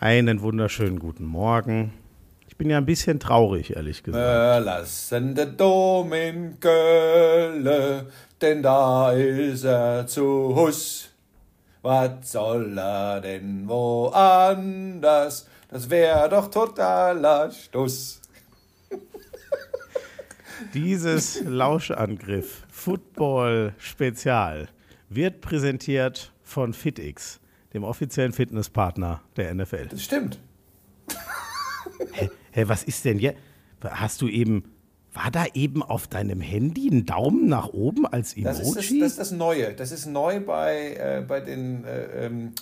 Einen wunderschönen guten Morgen. Ich bin ja ein bisschen traurig, ehrlich gesagt. Wir lassen den Dom in Kölle, denn da ist er zu Hus. Was soll er denn woanders? Das wäre doch totaler Stuss. Dieses Lauschangriff Football Spezial wird präsentiert von FitX, dem offiziellen Fitnesspartner der NFL. Das stimmt. Hä, hä, was ist denn jetzt? Hast du eben, war da eben auf deinem Handy ein Daumen nach oben als Emoji? Das ist das, das, ist das Neue. Das ist neu bei, äh, bei, den, äh, ähm,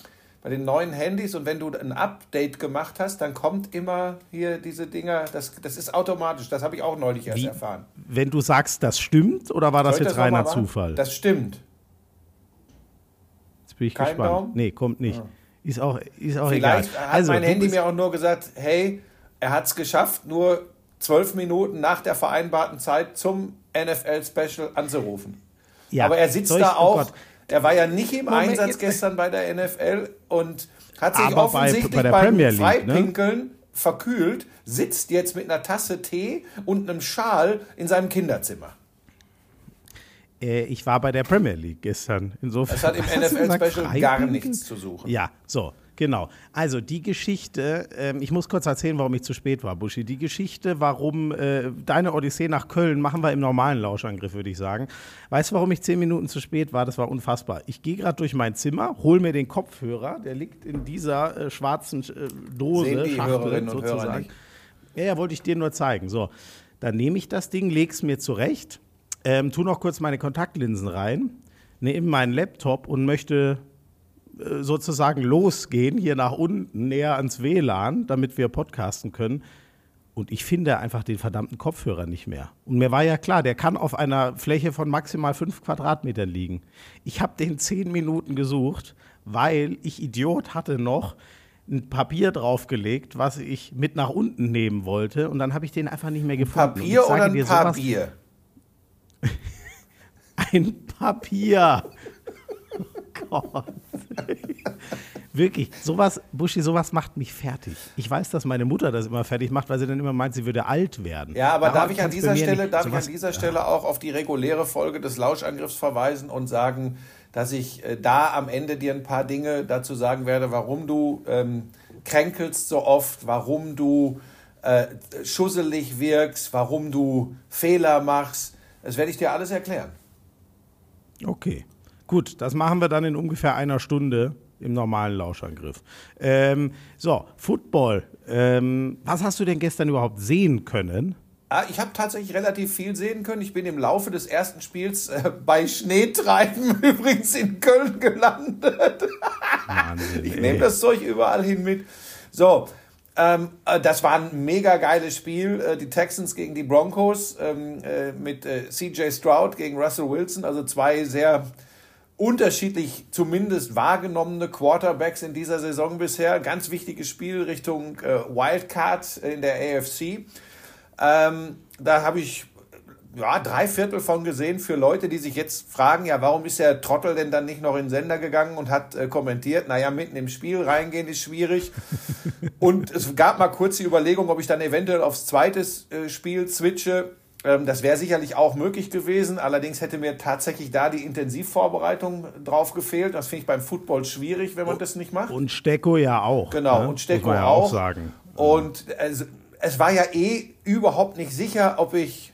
bei den neuen Handys. Und wenn du ein Update gemacht hast, dann kommt immer hier diese Dinger. Das, das ist automatisch. Das habe ich auch neulich erst Wie? erfahren. Wenn du sagst, das stimmt, oder war das Soll ich jetzt mal reiner? Zufall? Das stimmt. Jetzt bin ich Kein gespannt. Daumen? Nee, kommt nicht. Ist auch, ist auch Vielleicht egal. hat Also, mein Handy mir auch nur gesagt, hey, er hat es geschafft, nur zwölf Minuten nach der vereinbarten Zeit zum NFL-Special anzurufen. Ja, Aber er sitzt da oh auch. Gott. er war ja nicht im Moment, Einsatz jetzt- gestern bei der NFL und hat sich Aber bei- offensichtlich bei der beim Premier League, ne? Freipinkeln verkühlt, sitzt jetzt mit einer Tasse Tee und einem Schal in seinem Kinderzimmer. Äh, ich war bei der Premier League gestern. Insofern. Das hat im? NFL-Special gar nichts zu suchen. Ja, so, genau. Also die Geschichte, ähm, ich muss kurz erzählen, warum ich zu spät war, Buschi. Die Geschichte, warum äh, deine Odyssee nach Köln machen wir im normalen Lauschangriff, würde ich sagen. Weißt du, warum ich zehn Minuten zu spät war? Das war unfassbar. Ich gehe gerade durch mein Zimmer, hol mir den Kopfhörer, der liegt in dieser äh, schwarzen äh, Dose, Sehen die Schachtel, Hörerinnen Hörer sozusagen. nicht. Ja, ja, wollte ich dir nur zeigen. So, dann nehme ich das Ding, leg's mir zurecht, ähm, tu noch kurz meine Kontaktlinsen rein, nehme meinen Laptop und möchte äh, sozusagen losgehen, hier nach unten, näher ans WLAN, damit wir podcasten können. Und ich finde einfach den verdammten Kopfhörer nicht mehr. Und mir war ja klar, der kann auf einer Fläche von maximal fünf Quadratmetern liegen. Ich habe den zehn Minuten gesucht, weil ich Idiot hatte noch ein Papier draufgelegt, was ich mit nach unten nehmen wollte. Und dann habe ich den einfach nicht mehr gefunden. Und Papier oder ein dir sowas- Papier? Ein Papier. Oh Gott. Wirklich, sowas, Buschi, sowas macht mich fertig. Ich weiß, dass meine Mutter das immer fertig macht, weil sie dann immer meint, sie würde alt werden. Ja, aber darf ich an dieser Stelle, nicht- darf ich sowas- an dieser Stelle auch auf die reguläre Folge des Lauschangriffs verweisen und sagen, dass ich äh, da am Ende dir ein paar Dinge dazu sagen werde, warum du ähm, kränkelst so oft, warum du äh, schusselig wirkst, warum du Fehler machst. Das werde ich dir alles erklären. Okay, gut, das machen wir dann in ungefähr einer Stunde im normalen Lauschangriff. Ähm, so, Football. Ähm, was hast du denn gestern überhaupt sehen können? Ah, Ich habe tatsächlich relativ viel sehen können. Ich bin im Laufe des ersten Spiels äh, bei Schneetreiben übrigens in Köln gelandet. Wahnsinn, Ich nehme das Zeug überall hin mit. So, ähm, äh, das war ein mega geiles Spiel. Äh, die Texans gegen die Broncos ähm, äh, mit äh, CJ Stroud gegen Russell Wilson. Also zwei sehr unterschiedlich zumindest wahrgenommene Quarterbacks in dieser Saison bisher. Ganz wichtiges Spiel Richtung äh, Wildcard in der AFC. Ähm, da habe ich ja, drei Viertel von gesehen für Leute, die sich jetzt fragen, ja, warum ist der Trottel denn dann nicht noch in den Sender gegangen und hat äh, kommentiert, naja, mitten im Spiel reingehen ist schwierig. und es gab mal kurz die Überlegung, ob ich dann eventuell aufs zweite äh, Spiel switche. Ähm, das wäre sicherlich auch möglich gewesen. Allerdings hätte mir tatsächlich da die Intensivvorbereitung drauf gefehlt. Das finde ich beim Football schwierig, wenn man das nicht macht. Und Stecko ja auch. Genau, ne? und Stecko ja auch. sagen. Und es, es war ja eh überhaupt nicht sicher, ob ich.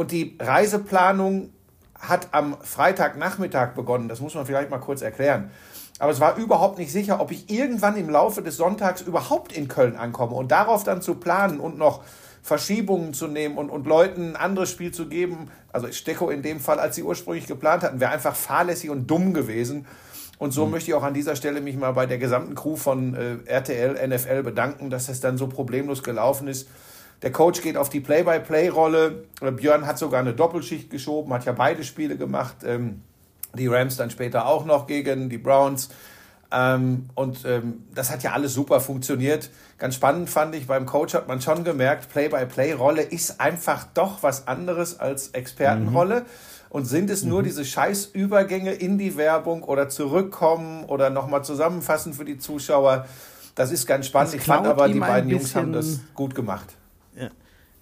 Und die Reiseplanung hat am Freitagnachmittag begonnen. Das muss man vielleicht mal kurz erklären. Aber es war überhaupt nicht sicher, ob ich irgendwann im Laufe des Sonntags überhaupt in Köln ankomme. Und darauf dann zu planen und noch Verschiebungen zu nehmen und, und Leuten ein anderes Spiel zu geben, also Stecko in dem Fall, als sie ursprünglich geplant hatten, wäre einfach fahrlässig und dumm gewesen. Und so möchte ich auch an dieser Stelle mich mal bei der gesamten Crew von äh, RTL, NFL bedanken, dass das dann so problemlos gelaufen ist. Der Coach geht auf die Play-by-Play-Rolle. Äh, Björn hat sogar eine Doppelschicht geschoben, hat ja beide Spiele gemacht. Ähm, die Rams dann später auch noch gegen die Browns. Ähm, und ähm, das hat ja alles super funktioniert. Ganz spannend fand ich, beim Coach hat man schon gemerkt, Play-by-Play-Rolle ist einfach doch was anderes als Expertenrolle. Und sind es nur diese Scheißübergänge in die Werbung oder zurückkommen oder nochmal zusammenfassen für die Zuschauer? Das ist ganz spannend. Ich fand aber, die beiden Jungs haben das gut gemacht.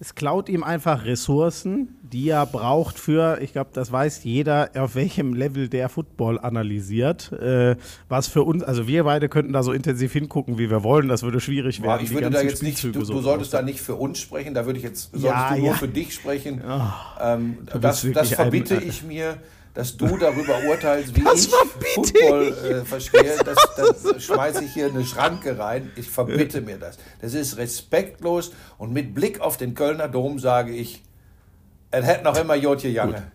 Es klaut ihm einfach Ressourcen, die er braucht für, ich glaube, das weiß jeder, auf welchem Level der Football analysiert. Äh, was für uns, also wir beide könnten da so intensiv hingucken, wie wir wollen, das würde schwierig werden. ich würde da jetzt nicht, du, du solltest da nicht für uns sprechen, da würde ich jetzt, solltest ja, du nur ja. für dich sprechen. Oh, ähm, das das verbitte ein, ich mir dass du darüber urteilst, wie das ich Football äh, verstehe, das, das schmeiße ich hier eine Schranke rein. Ich verbitte mir das. Das ist respektlos und mit Blick auf den Kölner Dom sage ich, es hätte noch immer Jotje Jange.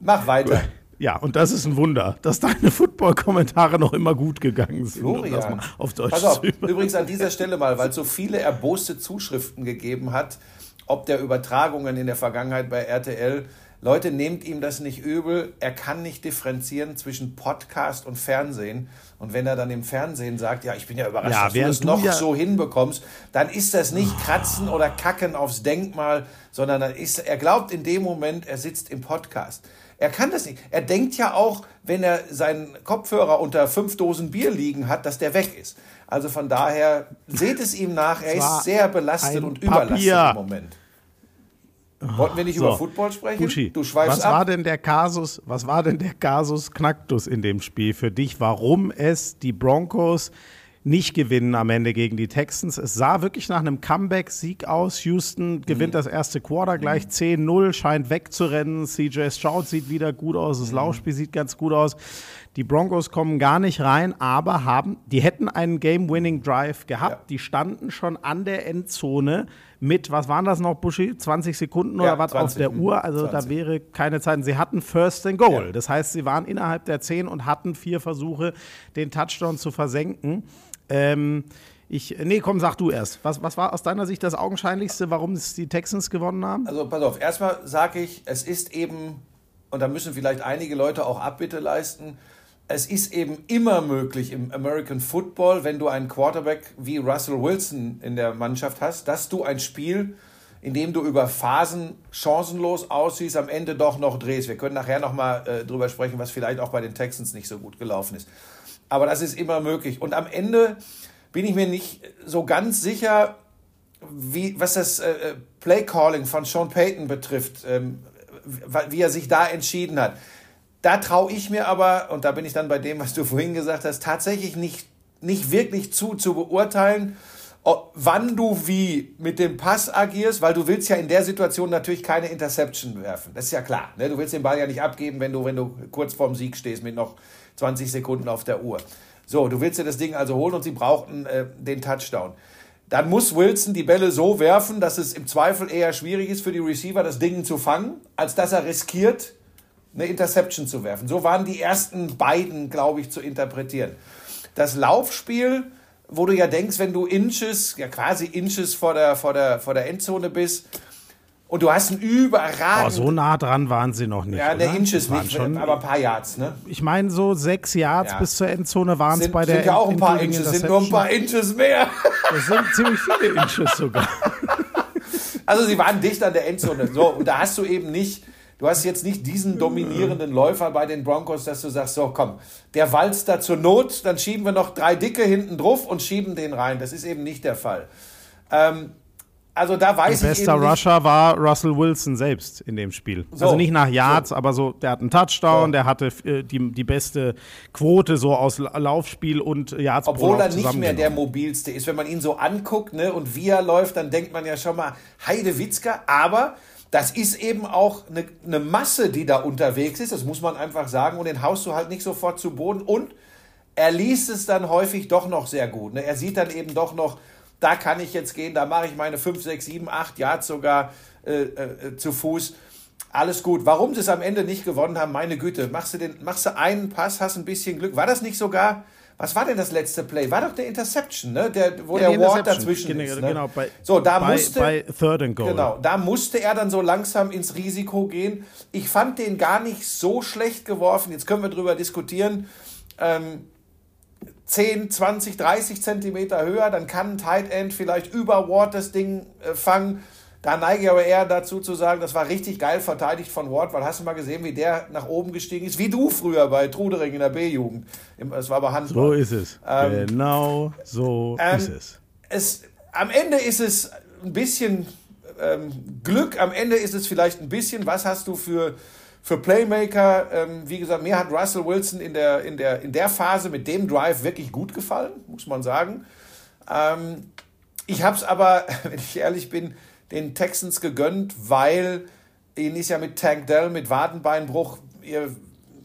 Mach weiter. Ja, und das ist ein Wunder, dass deine Football-Kommentare noch immer gut gegangen sind. Florian, auf Deutsch Pass auf, übrigens an dieser Stelle mal, weil es so viele erboste Zuschriften gegeben hat, ob der Übertragungen in der Vergangenheit bei RTL Leute, nehmt ihm das nicht übel. Er kann nicht differenzieren zwischen Podcast und Fernsehen. Und wenn er dann im Fernsehen sagt, ja, ich bin ja überrascht, ja, dass du das noch ja so hinbekommst, dann ist das nicht Kratzen oder Kacken aufs Denkmal, sondern dann ist, er glaubt in dem Moment, er sitzt im Podcast. Er kann das nicht. Er denkt ja auch, wenn er seinen Kopfhörer unter fünf Dosen Bier liegen hat, dass der weg ist. Also von daher, seht es ihm nach, er ist sehr belastet und überlastet im Moment. Wollten wir nicht so. über Football sprechen? Buschi, du schweifst was ab. war denn der Kasus, was war denn der Kasus Knacktus in dem Spiel für dich? Warum es die Broncos nicht gewinnen am Ende gegen die Texans. Es sah wirklich nach einem Comeback-Sieg aus. Houston gewinnt mhm. das erste Quarter gleich 10-0, scheint wegzurennen. CJ Stroud sieht wieder gut aus, das mhm. Laufspiel sieht ganz gut aus. Die Broncos kommen gar nicht rein, aber haben, die hätten einen Game-Winning-Drive gehabt. Ja. Die standen schon an der Endzone mit, was waren das noch, Buschi? 20 Sekunden oder ja, was 20, auf der Uhr? Also 20. da wäre keine Zeit. Sie hatten First and Goal. Ja. Das heißt, sie waren innerhalb der 10 und hatten vier Versuche, den Touchdown zu versenken. Ähm, ich, nee, komm, sag du erst. Was, was war aus deiner Sicht das Augenscheinlichste, warum es die Texans gewonnen haben? Also pass auf, erstmal sage ich, es ist eben, und da müssen vielleicht einige Leute auch Abbitte leisten, es ist eben immer möglich im American Football, wenn du einen Quarterback wie Russell Wilson in der Mannschaft hast, dass du ein Spiel, in dem du über Phasen chancenlos aussiehst, am Ende doch noch drehst. Wir können nachher nochmal äh, drüber sprechen, was vielleicht auch bei den Texans nicht so gut gelaufen ist. Aber das ist immer möglich. Und am Ende bin ich mir nicht so ganz sicher, wie, was das äh, äh Play Calling von Sean Payton betrifft, ähm, wie er sich da entschieden hat da traue ich mir aber, und da bin ich dann bei dem, was du vorhin gesagt hast, tatsächlich nicht, nicht wirklich zu, zu beurteilen, wann du wie mit dem Pass agierst, weil du willst ja in der Situation natürlich keine Interception werfen. Das ist ja klar. Ne? Du willst den Ball ja nicht abgeben, wenn du, wenn du kurz vorm Sieg stehst mit noch 20 Sekunden auf der Uhr. So, du willst dir das Ding also holen und sie brauchten äh, den Touchdown. Dann muss Wilson die Bälle so werfen, dass es im Zweifel eher schwierig ist für die Receiver, das Ding zu fangen, als dass er riskiert, eine Interception zu werfen. So waren die ersten beiden, glaube ich, zu interpretieren. Das Laufspiel, wo du ja denkst, wenn du Inches, ja quasi Inches vor der, vor der, vor der Endzone bist, und du hast einen überragenden. Oh, so nah dran waren sie noch nicht. Ja, der Inches nicht, schon, aber ein paar Yards, ne? Ich meine, so sechs Yards ja. bis zur Endzone waren es bei der. Sind ja auch ein paar Inches, sind nur ein paar Inches mehr. Das sind ziemlich viele Inches sogar. Also sie waren dicht an der Endzone. So, und da hast du eben nicht Du hast jetzt nicht diesen dominierenden Läufer bei den Broncos, dass du sagst, so komm, der walzt da zur Not, dann schieben wir noch drei Dicke hinten drauf und schieben den rein. Das ist eben nicht der Fall. Ähm, also da weiß Der bester Rusher war Russell Wilson selbst in dem Spiel. So, also nicht nach Yards, so. aber so, der hat einen Touchdown, so. der hatte äh, die, die beste Quote so aus Laufspiel und Yards Obwohl er nicht mehr der mobilste ist. Wenn man ihn so anguckt ne, und wie er läuft, dann denkt man ja schon mal, Heide Witzka, aber das ist eben auch eine, eine, Masse, die da unterwegs ist. Das muss man einfach sagen. Und den haust du halt nicht sofort zu Boden. Und er liest es dann häufig doch noch sehr gut. Ne? Er sieht dann eben doch noch, da kann ich jetzt gehen, da mache ich meine 5, 6, 7, 8 Yards sogar äh, äh, zu Fuß. Alles gut. Warum sie es am Ende nicht gewonnen haben, meine Güte. Machst du, den, machst du einen Pass, hast ein bisschen Glück. War das nicht sogar was war denn das letzte Play? War doch der Interception, ne? Der, wo ja, der Ward dazwischen genau, ist. Ne? Genau, bei, so, da bei, musste, bei Third and Goal. Genau, da musste er dann so langsam ins Risiko gehen. Ich fand den gar nicht so schlecht geworfen. Jetzt können wir drüber diskutieren. Ähm, 10, 20, 30 Zentimeter höher, dann kann ein Tight End vielleicht über Ward das Ding äh, fangen. Da neige ich aber eher dazu zu sagen, das war richtig geil verteidigt von Ward, weil hast du mal gesehen, wie der nach oben gestiegen ist, wie du früher bei Trudering in der B-Jugend. Das war aber Handball. So ist es. Ähm, genau so ähm, ist es. es. Am Ende ist es ein bisschen ähm, Glück, am Ende ist es vielleicht ein bisschen, was hast du für für Playmaker, ähm, wie gesagt, mir hat Russell Wilson in der, in, der, in der Phase mit dem Drive wirklich gut gefallen, muss man sagen. Ähm, ich habe es aber, wenn ich ehrlich bin, den Texans gegönnt, weil ihnen ist ja mit Tank Dell, mit Wadenbeinbruch, ihr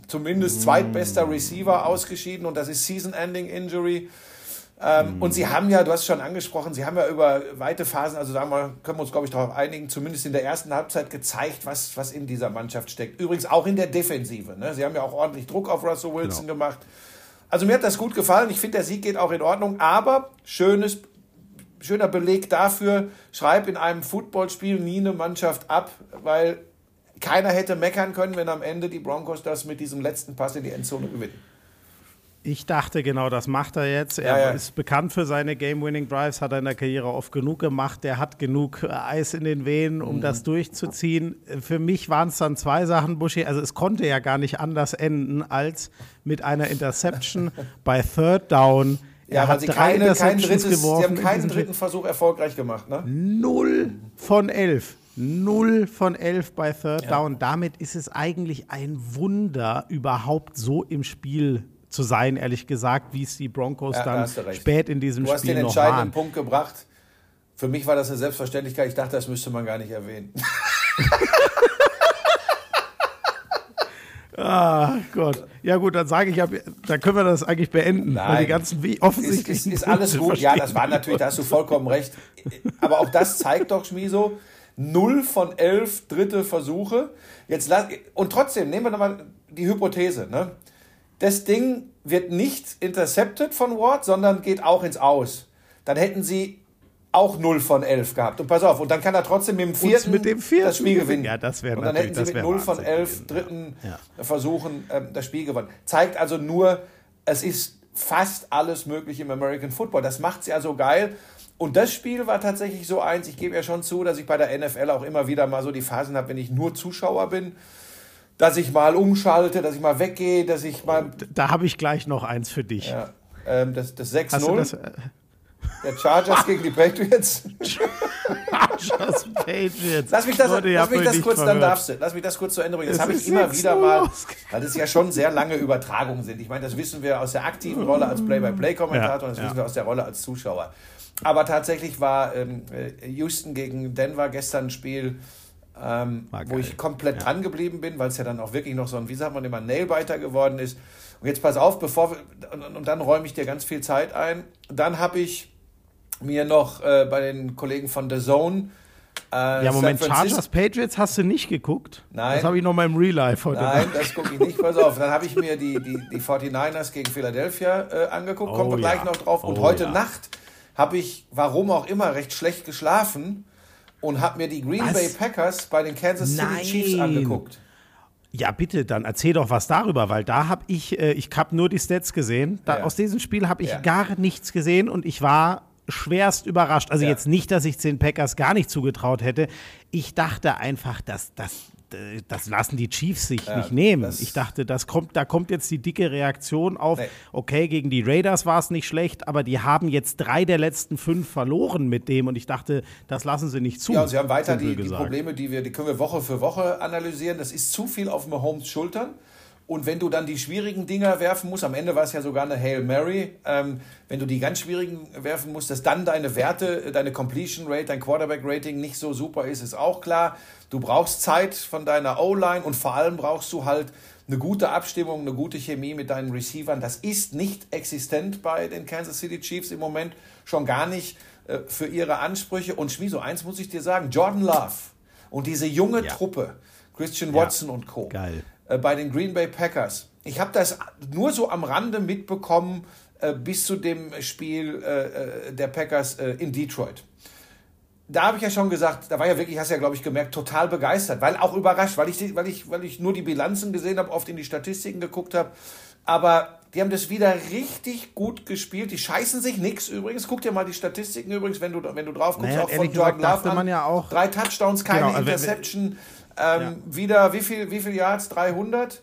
zumindest zweitbester Receiver ausgeschieden und das ist Season-Ending-Injury. Ähm, mhm. Und sie haben ja, du hast schon angesprochen, sie haben ja über weite Phasen, also sagen wir, können wir uns, glaube ich, darauf einigen, zumindest in der ersten Halbzeit gezeigt, was, was in dieser Mannschaft steckt. Übrigens auch in der Defensive. Ne? Sie haben ja auch ordentlich Druck auf Russell Wilson genau. gemacht. Also mir hat das gut gefallen. Ich finde, der Sieg geht auch in Ordnung, aber schönes, schöner Beleg dafür, schreib in einem Footballspiel nie eine Mannschaft ab, weil keiner hätte meckern können, wenn am Ende die Broncos das mit diesem letzten Pass in die Endzone gewinnen. Ich dachte genau, das macht er jetzt. Er ja, ja. ist bekannt für seine Game-Winning-Drives, hat er in der Karriere oft genug gemacht. Der hat genug äh, Eis in den Venen, um mhm. das durchzuziehen. Für mich waren es dann zwei Sachen, Buschi. Also es konnte ja gar nicht anders enden als mit einer Interception bei Third Down. Ja, er hat drei keine, kein drittes, geworfen. Sie haben keinen dritten Versuch erfolgreich gemacht, ne? Null von elf. Null von elf bei Third ja. Down. Damit ist es eigentlich ein Wunder, überhaupt so im Spiel zu sein, ehrlich gesagt, wie es die Broncos ja, dann spät in diesem Spiel noch waren. Du hast den entscheidenden Punkt gebracht. Für mich war das eine Selbstverständlichkeit. Ich dachte, das müsste man gar nicht erwähnen. Ah, Gott. Ja, gut, dann sage ich, dann können wir das eigentlich beenden. Nein. die ganzen wie offensichtlich. Ist, ist, ist alles gut. Ja, das war natürlich, da hast du vollkommen recht. Aber auch das zeigt doch, Schmiso, null von elf dritte Versuche. Jetzt, und trotzdem, nehmen wir nochmal die Hypothese. Ne? das Ding wird nicht intercepted von Ward, sondern geht auch ins Aus. Dann hätten sie auch 0 von 11 gehabt. Und pass auf, und dann kann er trotzdem mit dem vierten, mit dem vierten das Spiel gewinnen. Ja, das wäre Und dann hätten sie mit 0 von 11 dritten ja. Versuchen ähm, das Spiel gewonnen. Zeigt also nur, es ist fast alles möglich im American Football. Das macht es ja so geil. Und das Spiel war tatsächlich so eins, ich gebe ja schon zu, dass ich bei der NFL auch immer wieder mal so die Phasen habe, wenn ich nur Zuschauer bin dass ich mal umschalte, dass ich mal weggehe, dass ich mal. Da habe ich gleich noch eins für dich. Ja, ähm, das das 6-0. Der Chargers gegen die Patriots. Chargers Patriots. Lass mich das, Leute, lass mich das kurz, verhört. dann darfst du. Lass mich das kurz zu Ende bringen. Das habe ich immer wieder mal, weil das ja schon sehr lange Übertragungen sind. Ich meine, das wissen wir aus der aktiven Rolle als Play-by-Play-Kommentator ja, und das ja. wissen wir aus der Rolle als Zuschauer. Aber tatsächlich war ähm, äh, Houston gegen Denver gestern ein Spiel, ähm, wo ich komplett ja. dran geblieben bin, weil es ja dann auch wirklich noch so ein, wie sagt man immer, Nailbiter geworden ist. Und jetzt pass auf, bevor wir, und, und dann räume ich dir ganz viel Zeit ein. Dann habe ich mir noch äh, bei den Kollegen von The Zone äh, ja, Moment, Chargers Patriots hast du nicht geguckt? Nein. Das habe ich noch mal im Real Life heute. Nein, Nacht. das gucke ich nicht. Pass auf, dann habe ich mir die, die, die 49ers gegen Philadelphia äh, angeguckt. Oh, Kommen wir gleich noch drauf. Und oh, heute ja. Nacht habe ich, warum auch immer, recht schlecht geschlafen und habe mir die Green was? Bay Packers bei den Kansas City Nein. Chiefs angeguckt. Ja, bitte, dann erzähl doch was darüber, weil da habe ich, äh, ich habe nur die Stats gesehen. Da, ja. Aus diesem Spiel habe ich ja. gar nichts gesehen und ich war schwerst überrascht. Also ja. jetzt nicht, dass ich den Packers gar nicht zugetraut hätte. Ich dachte einfach, dass das das lassen die Chiefs sich ja, nicht nehmen. Ich dachte, das kommt, da kommt jetzt die dicke Reaktion auf, nee. okay, gegen die Raiders war es nicht schlecht, aber die haben jetzt drei der letzten fünf verloren mit dem und ich dachte, das lassen sie nicht zu. Ja, und sie haben weiter die, die, Probleme, die wir, die können wir Woche für Woche analysieren. Das ist zu viel auf Mahomes Schultern. Und wenn du dann die schwierigen Dinger werfen musst, am Ende war es ja sogar eine Hail Mary, ähm, wenn du die ganz schwierigen werfen musst, dass dann deine Werte, deine Completion Rate, dein Quarterback Rating nicht so super ist, ist auch klar. Du brauchst Zeit von deiner O-Line und vor allem brauchst du halt eine gute Abstimmung, eine gute Chemie mit deinen Receivern. Das ist nicht existent bei den Kansas City Chiefs im Moment, schon gar nicht äh, für ihre Ansprüche. Und Schmieso, eins muss ich dir sagen, Jordan Love und diese junge ja. Truppe, Christian Watson ja. und Co. Geil bei den Green Bay Packers. Ich habe das nur so am Rande mitbekommen äh, bis zu dem Spiel äh, äh der Packers äh, in Detroit. Da habe ich ja schon gesagt, da war ja wirklich, hast du ja, glaube ich, gemerkt, total begeistert, weil auch überrascht, weil ich, weil ich, weil ich nur die Bilanzen gesehen habe, oft in die Statistiken geguckt habe. Aber die haben das wieder richtig gut gespielt. Die scheißen sich nichts übrigens. Guck dir mal die Statistiken übrigens, wenn du, wenn du drauf guckst, naja, auch von Jordan gesagt, Love man ja auch, Drei Touchdowns, keine genau, Interception. Ähm, ja. Wieder, wie viel, wie viel Yards? 300?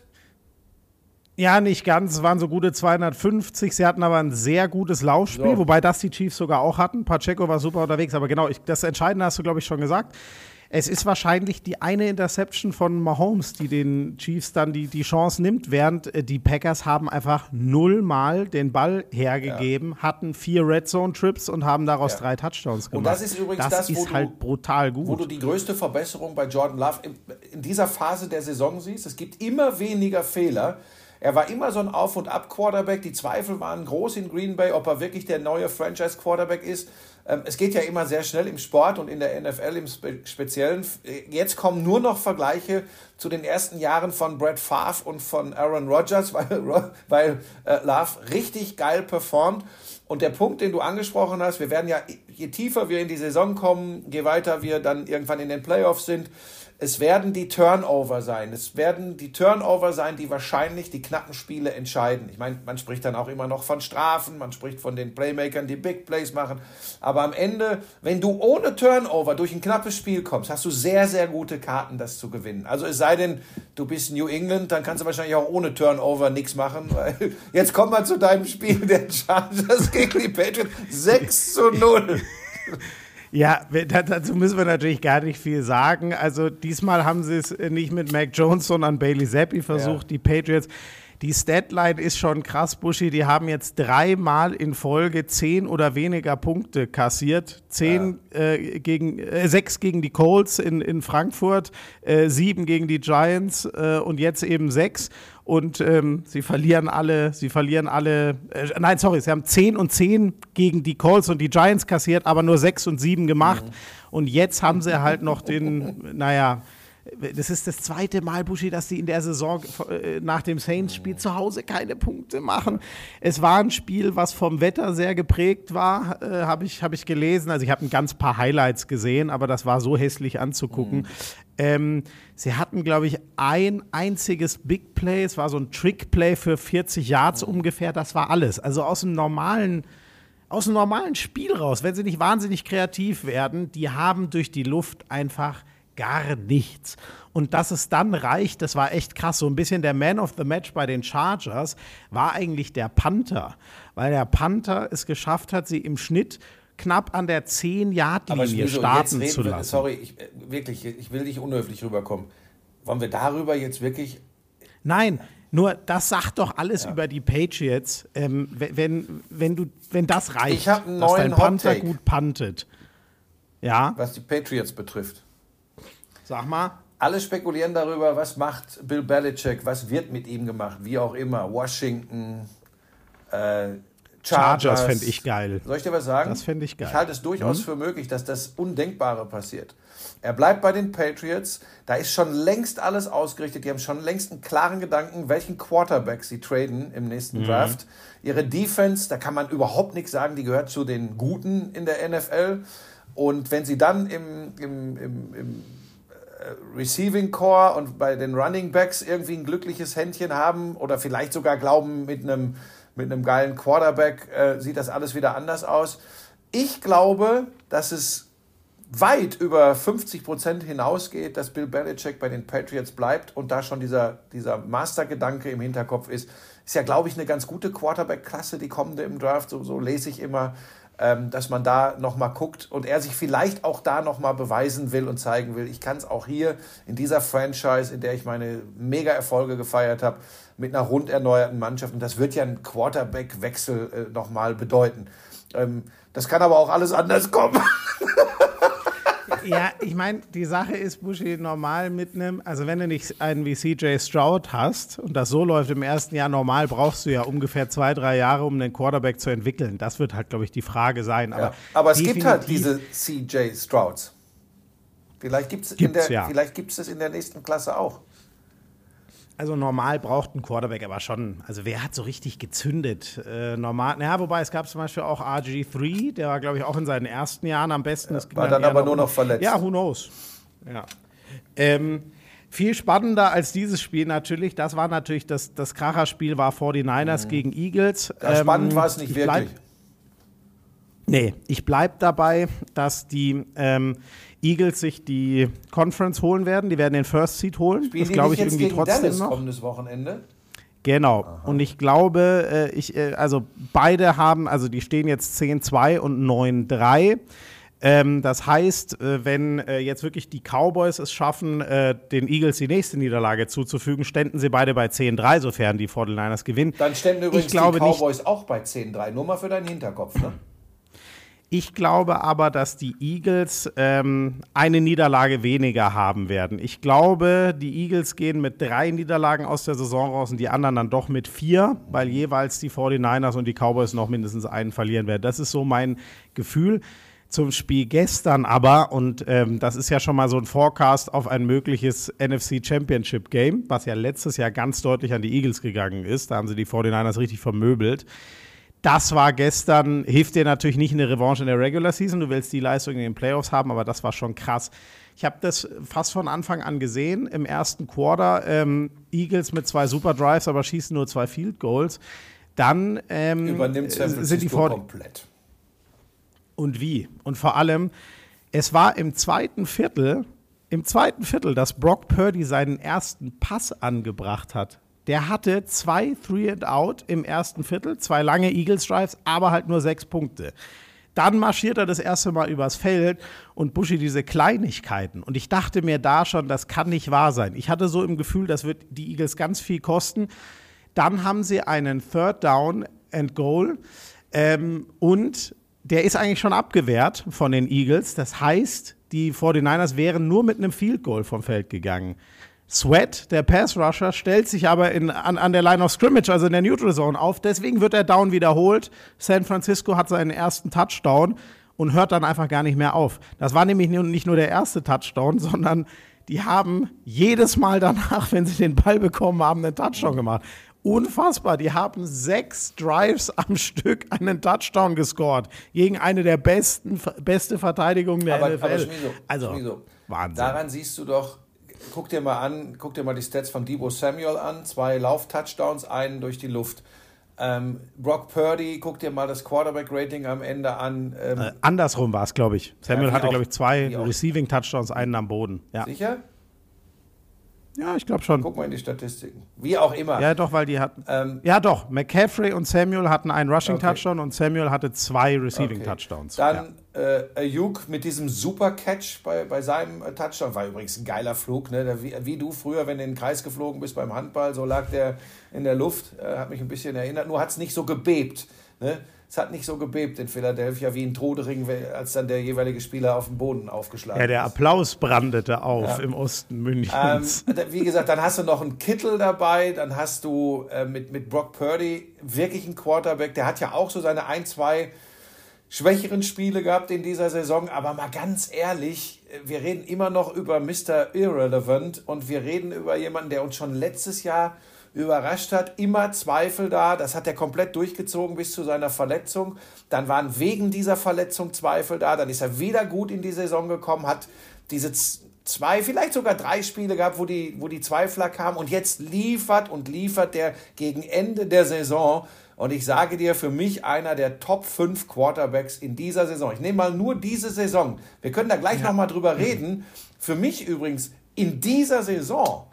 Ja, nicht ganz. Es waren so gute 250. Sie hatten aber ein sehr gutes Laufspiel, so. wobei das die Chiefs sogar auch hatten. Pacheco war super unterwegs. Aber genau, ich, das Entscheidende hast du, glaube ich, schon gesagt. Es ist wahrscheinlich die eine Interception von Mahomes, die den Chiefs dann die, die Chance nimmt, während äh, die Packers haben einfach nullmal den Ball hergegeben, ja. hatten vier Red Zone Trips und haben daraus ja. drei Touchdowns gemacht. Und das ist übrigens das, das ist du, halt brutal gut. Wo du die größte Verbesserung bei Jordan Love in, in dieser Phase der Saison siehst. Es gibt immer weniger Fehler. Er war immer so ein Auf- und Ab-Quarterback. Die Zweifel waren groß in Green Bay, ob er wirklich der neue Franchise-Quarterback ist. Ähm, es geht ja immer sehr schnell im Sport und in der NFL im Speziellen. Jetzt kommen nur noch Vergleiche zu den ersten Jahren von Brett Favre und von Aaron Rodgers, weil, weil äh, Love richtig geil performt. Und der Punkt, den du angesprochen hast, wir werden ja, je tiefer wir in die Saison kommen, je weiter wir dann irgendwann in den Playoffs sind, es werden die Turnover sein. Es werden die Turnover sein, die wahrscheinlich die knappen Spiele entscheiden. Ich meine, man spricht dann auch immer noch von Strafen, man spricht von den Playmakern, die Big Plays machen. Aber am Ende, wenn du ohne Turnover durch ein knappes Spiel kommst, hast du sehr, sehr gute Karten, das zu gewinnen. Also es sei denn, du bist New England, dann kannst du wahrscheinlich auch ohne Turnover nichts machen. Weil jetzt kommen wir zu deinem Spiel der Chargers gegen die Patriots. 6 zu 0. Ja, dazu müssen wir natürlich gar nicht viel sagen. Also diesmal haben sie es nicht mit Mac Jones, sondern Bailey Zappi versucht, ja. die Patriots. Die Statline ist schon krass, Buschi. Die haben jetzt dreimal in Folge zehn oder weniger Punkte kassiert. Zehn ja. äh, gegen, äh, sechs gegen die Colts in, in Frankfurt, äh, sieben gegen die Giants äh, und jetzt eben sechs und ähm, sie verlieren alle, sie verlieren alle, äh, nein, sorry, sie haben 10 und 10 gegen die Colts und die Giants kassiert, aber nur 6 und 7 gemacht. Mhm. Und jetzt haben sie halt noch den, naja, das ist das zweite Mal, Buschi, dass sie in der Saison äh, nach dem Saints-Spiel zu Hause keine Punkte machen. Es war ein Spiel, was vom Wetter sehr geprägt war, äh, habe ich, hab ich gelesen. Also ich habe ein ganz paar Highlights gesehen, aber das war so hässlich anzugucken. Mhm. Ähm, sie hatten, glaube ich, ein einziges Big Play. Es war so ein Trick-Play für 40 Yards mhm. ungefähr. Das war alles. Also aus dem normalen aus dem normalen Spiel raus, wenn sie nicht wahnsinnig kreativ werden, die haben durch die Luft einfach gar nichts. Und dass es dann reicht, das war echt krass. So ein bisschen der Man of the Match bei den Chargers war eigentlich der Panther, weil der Panther es geschafft hat, sie im Schnitt knapp an der 10-Yard-Linie starten zu lassen. sorry, ich, äh, wirklich, ich will nicht unhöflich rüberkommen. Wollen wir darüber jetzt wirklich. Nein, nur das sagt doch alles ja. über die Patriots, ähm, wenn, wenn, du, wenn das reicht, dass dein Panther gut puntet. Ja. Was die Patriots betrifft. Sag mal. Alle spekulieren darüber, was macht Bill Belichick, was wird mit ihm gemacht, wie auch immer. Washington, äh, Chargers, Chargers fände ich geil. Soll ich dir was sagen? Das fände ich geil. Ich halte es durchaus mhm. für möglich, dass das Undenkbare passiert. Er bleibt bei den Patriots. Da ist schon längst alles ausgerichtet. Die haben schon längst einen klaren Gedanken, welchen Quarterback sie traden im nächsten mhm. Draft. Ihre Defense, da kann man überhaupt nichts sagen, die gehört zu den Guten in der NFL. Und wenn sie dann im, im, im, im Receiving Core und bei den Running Backs irgendwie ein glückliches Händchen haben oder vielleicht sogar glauben, mit einem, mit einem geilen Quarterback äh, sieht das alles wieder anders aus. Ich glaube, dass es weit über 50 Prozent hinausgeht, dass Bill Belichick bei den Patriots bleibt und da schon dieser, dieser Mastergedanke im Hinterkopf ist. Ist ja, glaube ich, eine ganz gute Quarterback-Klasse, die kommende im Draft, so, so lese ich immer dass man da nochmal guckt und er sich vielleicht auch da nochmal beweisen will und zeigen will, ich kann es auch hier in dieser Franchise, in der ich meine Mega-Erfolge gefeiert habe, mit einer rund erneuerten Mannschaft. Und das wird ja ein Quarterback-Wechsel äh, nochmal bedeuten. Ähm, das kann aber auch alles anders kommen. ja, ich meine, die Sache ist, Buschi, normal mit einem, also wenn du nicht einen wie CJ Stroud hast und das so läuft im ersten Jahr, normal brauchst du ja ungefähr zwei, drei Jahre, um den Quarterback zu entwickeln. Das wird halt, glaube ich, die Frage sein. Aber, ja, aber es gibt halt diese CJ Strouds. Vielleicht gibt es ja. es in der nächsten Klasse auch. Also normal braucht ein Quarterback aber schon. Also wer hat so richtig gezündet? Äh, normal, naja, wobei es gab zum Beispiel auch RG3, der war, glaube ich, auch in seinen ersten Jahren am besten. Ja, war dann, aber nur noch verletzt. Ja, who knows. Ja. Ähm, Viel spannender als dieses Spiel natürlich, das war natürlich, das, das Kracherspiel war 49ers mhm. gegen Eagles. Ja, spannend ähm, war es nicht wirklich. Nee, ich bleibe dabei, dass die ähm, Eagles sich die Conference holen werden. Die werden den First Seed holen. Spielen das glaube ich irgendwie trotzdem Dallas noch. kommendes Wochenende. Genau. Aha. Und ich glaube, äh, ich, äh, also beide haben, also die stehen jetzt 10-2 und 9-3. Ähm, das heißt, äh, wenn jetzt wirklich die Cowboys es schaffen, den Eagles die nächste Niederlage zuzufügen, ständen sie beide bei 10-3, sofern die 49ers gewinnen. Dann ständen übrigens die Cowboys nicht, auch bei 10-3, nur mal für deinen Hinterkopf, ne? Ich glaube aber, dass die Eagles ähm, eine Niederlage weniger haben werden. Ich glaube, die Eagles gehen mit drei Niederlagen aus der Saison raus und die anderen dann doch mit vier, weil jeweils die 49ers und die Cowboys noch mindestens einen verlieren werden. Das ist so mein Gefühl zum Spiel gestern aber, und ähm, das ist ja schon mal so ein Forecast auf ein mögliches NFC Championship Game, was ja letztes Jahr ganz deutlich an die Eagles gegangen ist. Da haben sie die 49ers richtig vermöbelt. Das war gestern, hilft dir natürlich nicht eine Revanche in der Regular Season. Du willst die Leistung in den Playoffs haben, aber das war schon krass. Ich habe das fast von Anfang an gesehen. Im ersten Quarter ähm, Eagles mit zwei Super Drives, aber schießen nur zwei Field Goals. Dann ähm, übernimmt San Francisco sind die vor komplett. Und wie? Und vor allem, es war im zweiten Viertel, im zweiten Viertel, dass Brock Purdy seinen ersten Pass angebracht hat. Der hatte zwei Three and Out im ersten Viertel, zwei lange Eagles Drives, aber halt nur sechs Punkte. Dann marschiert er das erste Mal übers Feld und Buschi diese Kleinigkeiten. Und ich dachte mir da schon, das kann nicht wahr sein. Ich hatte so im Gefühl, das wird die Eagles ganz viel kosten. Dann haben sie einen Third Down and Goal. Ähm, und der ist eigentlich schon abgewehrt von den Eagles. Das heißt, die 49ers wären nur mit einem Field Goal vom Feld gegangen. Sweat, der Pass Rusher, stellt sich aber in, an, an der Line of Scrimmage, also in der Neutral Zone, auf. Deswegen wird der Down wiederholt. San Francisco hat seinen ersten Touchdown und hört dann einfach gar nicht mehr auf. Das war nämlich nicht nur der erste Touchdown, sondern die haben jedes Mal danach, wenn sie den Ball bekommen haben, einen Touchdown gemacht. Unfassbar, die haben sechs Drives am Stück einen Touchdown gescored gegen eine der besten beste Verteidigungen der aber, NFL. Aber Schmizo, also Schmizo, Wahnsinn. Daran siehst du doch, guck dir mal an, guck dir mal die Stats von Debo Samuel an. Zwei Lauf-Touchdowns, einen durch die Luft. Ähm, Brock Purdy, guck dir mal das Quarterback-Rating am Ende an. Ähm, äh, andersrum war es, glaube ich. Samuel ja, hatte, glaube ich, zwei Receiving-Touchdowns, einen am Boden. Ja. Sicher? Ja, ich glaube schon. Guck mal in die Statistiken. Wie auch immer. Ja, doch, weil die hatten. Ähm, ja, doch. McCaffrey und Samuel hatten einen Rushing-Touchdown okay. und Samuel hatte zwei Receiving-Touchdowns. Okay. Dann ja. äh, Ayuk mit diesem Super-Catch bei, bei seinem äh, Touchdown. War übrigens ein geiler Flug, ne? Wie, wie, du früher, wenn du in den Kreis geflogen bist beim Handball, so lag der in der Luft. Äh, hat mich ein bisschen erinnert. Nur hat es nicht so gebebt. Ne? Es hat nicht so gebebt in Philadelphia wie in Trodering, als dann der jeweilige Spieler auf dem Boden aufgeschlagen ist. Ja, der Applaus brandete auf ja. im Osten Münchens. Ähm, wie gesagt, dann hast du noch einen Kittel dabei, dann hast du äh, mit, mit Brock Purdy wirklich einen Quarterback, der hat ja auch so seine ein, zwei schwächeren Spiele gehabt in dieser Saison, aber mal ganz ehrlich, wir reden immer noch über Mr. Irrelevant und wir reden über jemanden, der uns schon letztes Jahr überrascht hat. Immer Zweifel da. Das hat er komplett durchgezogen bis zu seiner Verletzung. Dann waren wegen dieser Verletzung Zweifel da. Dann ist er wieder gut in die Saison gekommen, hat diese zwei, vielleicht sogar drei Spiele gehabt, wo die, wo die Zweifler kamen. Und jetzt liefert und liefert der gegen Ende der Saison. Und ich sage dir, für mich einer der Top 5 Quarterbacks in dieser Saison. Ich nehme mal nur diese Saison. Wir können da gleich ja. nochmal drüber reden. Für mich übrigens in dieser Saison,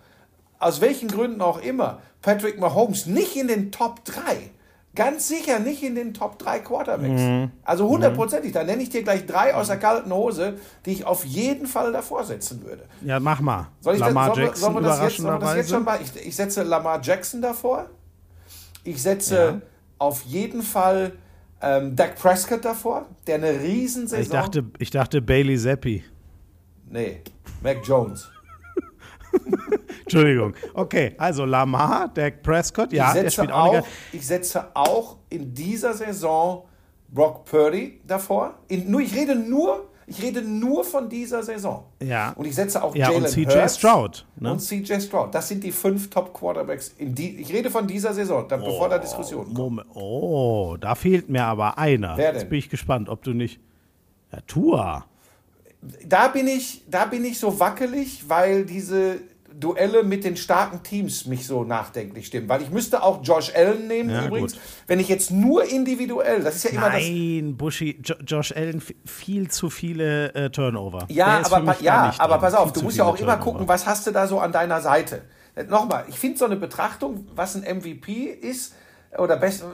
aus welchen Gründen auch immer, Patrick Mahomes nicht in den Top 3. Ganz sicher nicht in den Top 3 Quarterbacks. Mhm. Also hundertprozentig. Da nenne ich dir gleich drei aus der kalten Hose, die ich auf jeden Fall davor setzen würde. Ja, mach mal. Soll ich Lamar das, Jackson sollen wir, das jetzt, das jetzt schon mal? Ich, ich, setze Lamar Jackson davor. Ich setze ja. auf jeden Fall ähm, Dak Prescott davor, der eine Riesensaison... Ich dachte, ich dachte Bailey Zappi. Nee, Mac Jones. Entschuldigung. Okay, also Lamar, Dak Prescott, ja, der spielt auch. auch ich setze auch in dieser Saison Brock Purdy davor. In, nur, ich rede nur, ich rede nur von dieser Saison. Ja. Und ich setze auch ja, Jalen und CJ Stroud. Ne? Und CJ Stroud. Das sind die fünf Top Quarterbacks. In die, ich rede von dieser Saison, da, oh, bevor da Diskussion kommt. Oh, da fehlt mir aber einer. Wer denn? Jetzt bin ich gespannt, ob du nicht. Ja, Tua da bin ich, da bin ich so wackelig, weil diese, Duelle mit den starken Teams mich so nachdenklich stimmen. Weil ich müsste auch Josh Allen nehmen Ja, übrigens. gut. Wenn ich jetzt nur individuell, das ist ja immer das. Nein, Buschi, jo Josh Allen, viel zu viele äh, Turnover. Ja, aber, ja aber pass auf, Viel du musst ja auch immer Turnover. gucken, was hast du da so an deiner Seite. Äh, Nochmal, ich finde so eine Betrachtung, was ein MVP ist, oder best,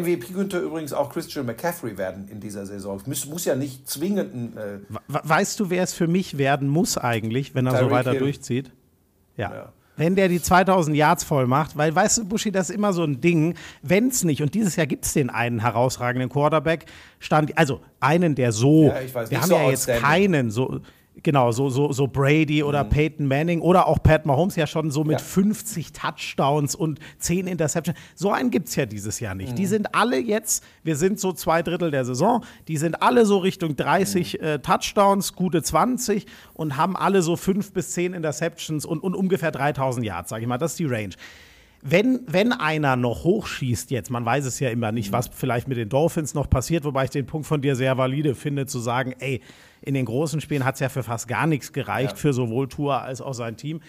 MVP könnte übrigens auch Christian McCaffrey werden in dieser Saison. Muss, muss ja nicht zwingend ein. Äh, We- Weißt du, wer es für mich werden muss eigentlich, wenn er so Tyreek weiter Hill. durchzieht? Ja. Ja. Wenn der die 2000 Yards voll macht, weil, weißt du, Buschi, das ist immer so ein Ding, wenn es nicht, und dieses Jahr gibt es den einen herausragenden Quarterback, stand, also einen, der so, Ja, weiß, wir haben so ja jetzt keinen, so, genau, so, so, so Brady oder Peyton Manning oder auch Pat Mahomes ja schon so mit Ja. 50 Touchdowns und 10 Interceptions. So einen gibt es ja dieses Jahr nicht. Die sind alle jetzt, wir sind so zwei Drittel der Saison, die sind alle so Richtung 30 äh, Touchdowns, gute 20 und haben alle so 5 bis 10 Interceptions und, und ungefähr 3000 Yards, sag ich mal. Das ist die Range. Wenn, wenn einer noch hochschießt jetzt, man weiß es ja immer nicht, was vielleicht mit den Dolphins noch passiert, wobei ich den Punkt von dir sehr valide finde, zu sagen, ey, in den großen Spielen hat es ja für fast gar nichts gereicht, Ja. für sowohl Tour als auch sein Team.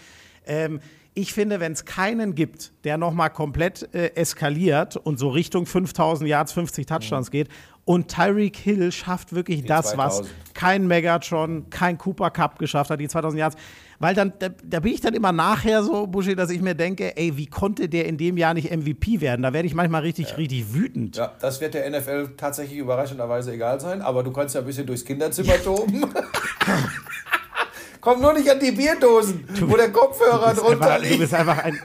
Ähm, ich finde, wenn es keinen gibt, der noch mal komplett äh, eskaliert und so Richtung 5000 Yards, 50 Touchdowns geht und Tyreek Hill schafft wirklich das, was 2000. kein Megatron, kein Cooper Cup geschafft hat, die 2000 Yards. Weil dann, da, da bin ich dann immer nachher so, Buschi, dass ich mir denke, ey, wie konnte der in dem Jahr nicht MVP werden? Da werde ich manchmal richtig, richtig wütend. ja, das wird der NFL tatsächlich überraschenderweise egal sein, aber du kannst ja ein bisschen durchs Kinderzimmer toben. Komm nur nicht an die Bierdosen, wo der Kopfhörer Du drunter einfach, du liegt. bist einfach ein.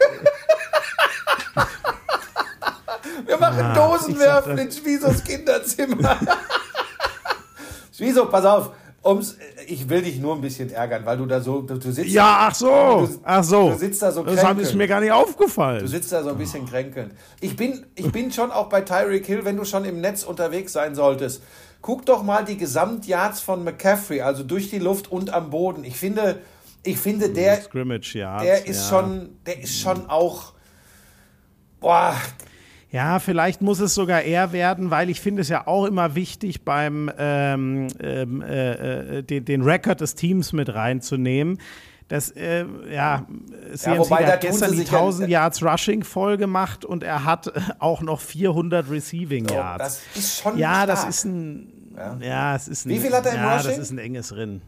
Wir machen Ah, Dosenwerfen in Schwiesos Kinderzimmer. Schwieso, pass auf. Ums, ich will dich nur ein bisschen ärgern, weil du da so, du, du sitzt, Ja, ach so, Du- ach so. du sitzt da so Das habe ich kränkelnd. mir gar nicht aufgefallen. du sitzt da so ein bisschen kränkelnd. Ich bin, ich bin schon auch bei Tyreek Hill, wenn du schon im Netz unterwegs sein solltest. Guck doch mal die Gesamtyards von McCaffrey, also durch die Luft und am Boden. Ich finde, ich finde, der, Scrimmage, ja. der ist ja. schon, der ist schon auch, boah, Ja, vielleicht muss es sogar eher werden, weil ich finde es ja auch immer wichtig, beim ähm, ähm, äh, äh, den, den Rekord des Teams mit reinzunehmen. Das, äh, ja, CMC wobei, hat gestern die sich ja- 1000 Yards Rushing voll gemacht und er hat äh, auch noch 400 Receiving so, Yards. das ist schon ja, stark. das ist ein, ja, es ist ein, Wie viel hat er im ja, Rushing? das ist ein enges Rennen.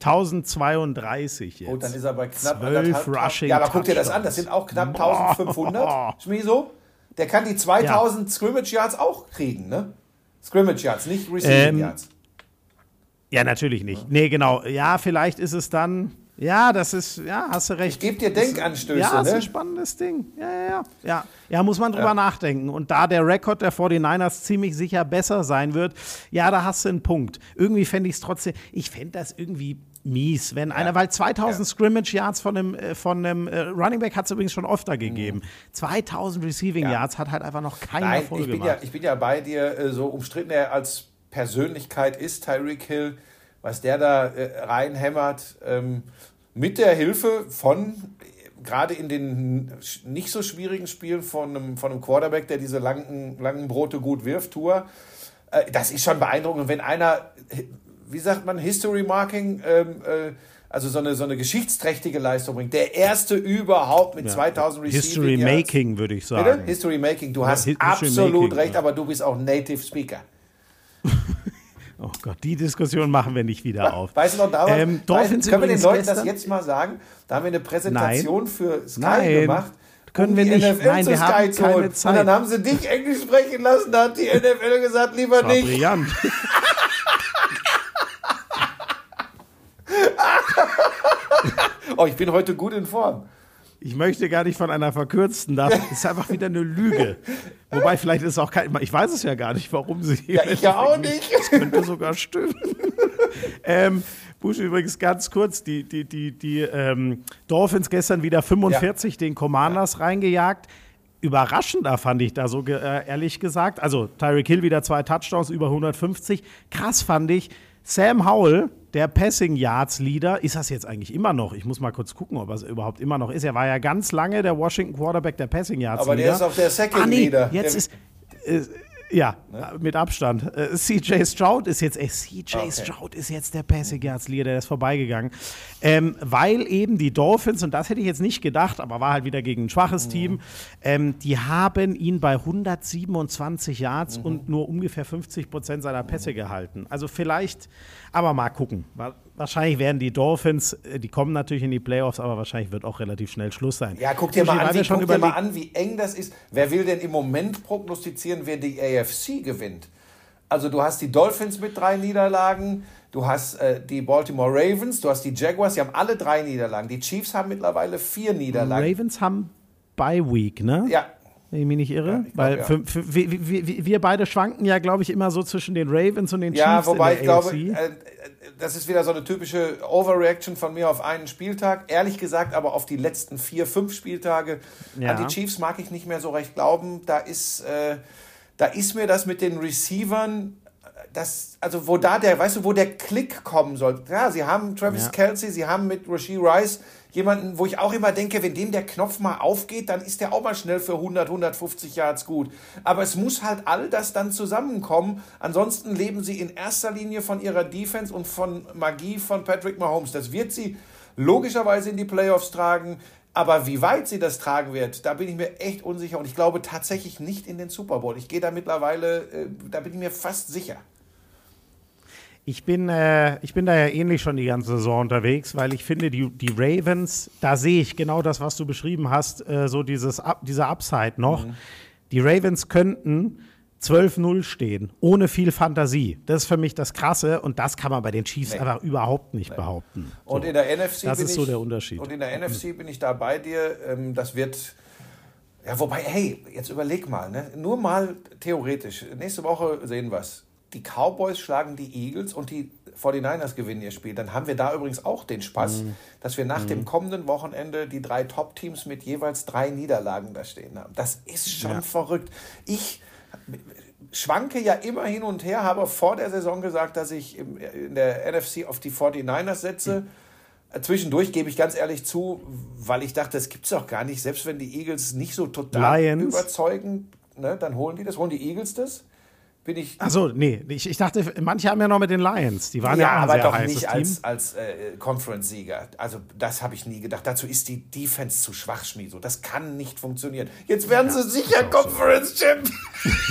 1032 jetzt. Gut, dann ist er bei knapp Zwölf anderthalb- Rushing Ja, aber guck dir das an, das sind auch knapp 1500. Schmieso, der kann die 2000 Scrimmage Yards auch kriegen, ne? Scrimmage Yards, nicht Receiving Ähm, Yards. Ja, natürlich nicht. Nee, genau. Ja, vielleicht ist es dann. Ja, das ist, ja, hast du recht. Ich gebe dir Denkanstöße, ja, ist ne? ein spannendes Ding. Ja, ja, ja. Ja, ja muss man drüber nachdenken. Und da der Rekord der 49ers ziemlich sicher besser sein wird, ja, da hast du einen Punkt. Irgendwie fände ich es trotzdem, ich fände das irgendwie mies, wenn einer, weil 2000 Scrimmage Yards von einem, äh, von einem äh, Running Back hat es übrigens schon öfter gegeben. 2000 Receiving Ja. Yards hat halt einfach noch keiner Nein, ich bin, ja, ich bin ja bei dir, äh, so umstritten er als Persönlichkeit ist, Tyreek Hill, was der da äh, reinhämmert, ähm, mit der Hilfe von, gerade in den nicht so schwierigen Spielen von einem, von einem Quarterback, der diese langen, langen Brote gut wirft, Tour, äh, das ist schon beeindruckend. Und wenn einer, wie sagt man, History Marking, ähm, äh, also so eine, so eine geschichtsträchtige Leistung bringt, der erste überhaupt mit 2000 Receiving History. Making, würde ich sagen. Bitte? History Making. Du hast absolut Making, recht, ja. aber du bist auch Native Speaker. Oh Gott, die Diskussion machen wir nicht wieder auf. Weißt du noch damals? Ähm, können wir den Leuten das gestern- jetzt mal sagen? Da haben wir eine Präsentation für Sky Nein. gemacht. Können um wir die nicht. NFL Nein, zu wir Sky haben zu keine. Zeit. Und dann haben sie dich Englisch sprechen lassen, da hat die NFL gesagt, lieber nicht. brillant. Oh, ich bin heute gut in Form. Ich möchte gar nicht von einer verkürzten, das ist einfach wieder eine Lüge. Wobei, vielleicht ist es auch kein, ich weiß es ja gar nicht, warum sie. Ja, ich ja auch nicht. Das könnte sogar stimmen. ähm, Bush übrigens ganz kurz, die, die, die, die ähm, Dolphins gestern wieder 45 den Commanders reingejagt. Überraschender fand ich da so äh, ehrlich gesagt. Also Tyreek Hill wieder zwei Touchdowns, über 150. Krass fand ich. Sam Howell, der Passing Yards Leader, ist das jetzt eigentlich immer noch? Ich muss mal kurz gucken, ob er es überhaupt immer noch ist. Er war ja ganz lange der Washington Quarterback der Passing Yards Aber Leader. der ist auch der Second ah, nee, Leader. Jetzt Der- ist äh, Ja, ne? mit Abstand. Äh, CJ Stroud ist jetzt, ey, CJ okay. Stroud ist jetzt der Passing Yards Leader, der ist vorbeigegangen. Ähm, weil eben die Dolphins, und das hätte ich jetzt nicht gedacht, aber war halt wieder gegen ein schwaches mhm. Team, ähm, die haben ihn bei 127 Yards mhm. und nur ungefähr 50 Prozent seiner Pässe mhm. gehalten. Also vielleicht, aber mal gucken. Wahrscheinlich werden die Dolphins, äh, die kommen natürlich in die Playoffs, aber wahrscheinlich wird auch relativ schnell Schluss sein. Ja, guck dir, mal an, wie, guck dir mal an, wie eng das ist. Wer will denn im Moment prognostizieren, wer die AFC gewinnt? Also du hast die Dolphins mit drei Niederlagen, du hast äh, die Baltimore Ravens, du hast die Jaguars, die haben alle drei Niederlagen. Die Chiefs haben mittlerweile vier Niederlagen. Die Ravens haben Bye Week, ne? Ja, wenn ich mich nicht irre. Ja, glaub, Weil für, für, wir, wir, wir, beide schwanken ja, glaube ich, immer so zwischen den Ravens und den Chiefs. Ja, wobei ich glaube, äh, das ist wieder so eine typische Overreaction von mir auf einen Spieltag. Ehrlich gesagt, aber auf die letzten vier, fünf Spieltage. Ja. An die Chiefs mag ich nicht mehr so recht glauben. Da ist, äh, da ist mir das mit den Receivern das, also wo da der, weißt du, wo der Klick kommen soll. Ja, sie haben Travis ja. Kelsey, sie haben mit Rasheed Rice jemanden, wo ich auch immer denke, wenn dem der Knopf mal aufgeht, dann ist der auch mal schnell für 100, 150 Yards gut. Aber es muss halt all das dann zusammenkommen. Ansonsten leben sie in erster Linie von ihrer Defense und von Magie von Patrick Mahomes. Das wird sie logischerweise in die Playoffs tragen. Aber wie weit sie das tragen wird, da bin ich mir echt unsicher. Und ich glaube tatsächlich nicht in den Super Bowl. Ich gehe da mittlerweile, äh, da bin ich mir fast sicher. Ich bin, äh, ich bin da ja ähnlich schon die ganze Saison unterwegs, weil ich finde, die, die Ravens, da sehe ich genau das, was du beschrieben hast, äh, so dieses, dieser Upside noch. Mhm. Die Ravens könnten 12-0 stehen, ohne viel Fantasie. Das ist für mich das Krasse und das kann man bei den Chiefs nee. einfach überhaupt nicht nee. behaupten. So. Und in der NFC das ist ich, so der Unterschied. Und in der NFC bin ich da bei dir. Ähm, das wird ja, wobei, hey, jetzt überleg mal, ne? nur mal theoretisch. Nächste Woche sehen wir es die Cowboys schlagen die Eagles und die 49ers gewinnen ihr Spiel, dann haben wir da übrigens auch den Spaß, mhm. dass wir nach mhm. dem kommenden Wochenende die drei Top-Teams mit jeweils drei Niederlagen da stehen haben. Das ist schon ja. verrückt. Ich schwanke ja immer hin und her, habe vor der Saison gesagt, dass ich in der NFC auf die 49ers setze. Mhm. Zwischendurch gebe ich ganz ehrlich zu, weil ich dachte, das gibt es doch gar nicht. Selbst wenn die Eagles nicht so total Lions. überzeugen, ne, dann holen die das. Holen die Eagles das? Bin ich. Achso, nee, ich, ich dachte, manche haben ja noch mit den Lions. Die waren ja, ja auch aber sehr doch nicht als, als äh, Conference-Sieger. Also, das habe ich nie gedacht. Dazu ist die Defense zu schwach, Schmieso. Das kann nicht funktionieren. Jetzt werden ja, sie sicher Conference-Champion.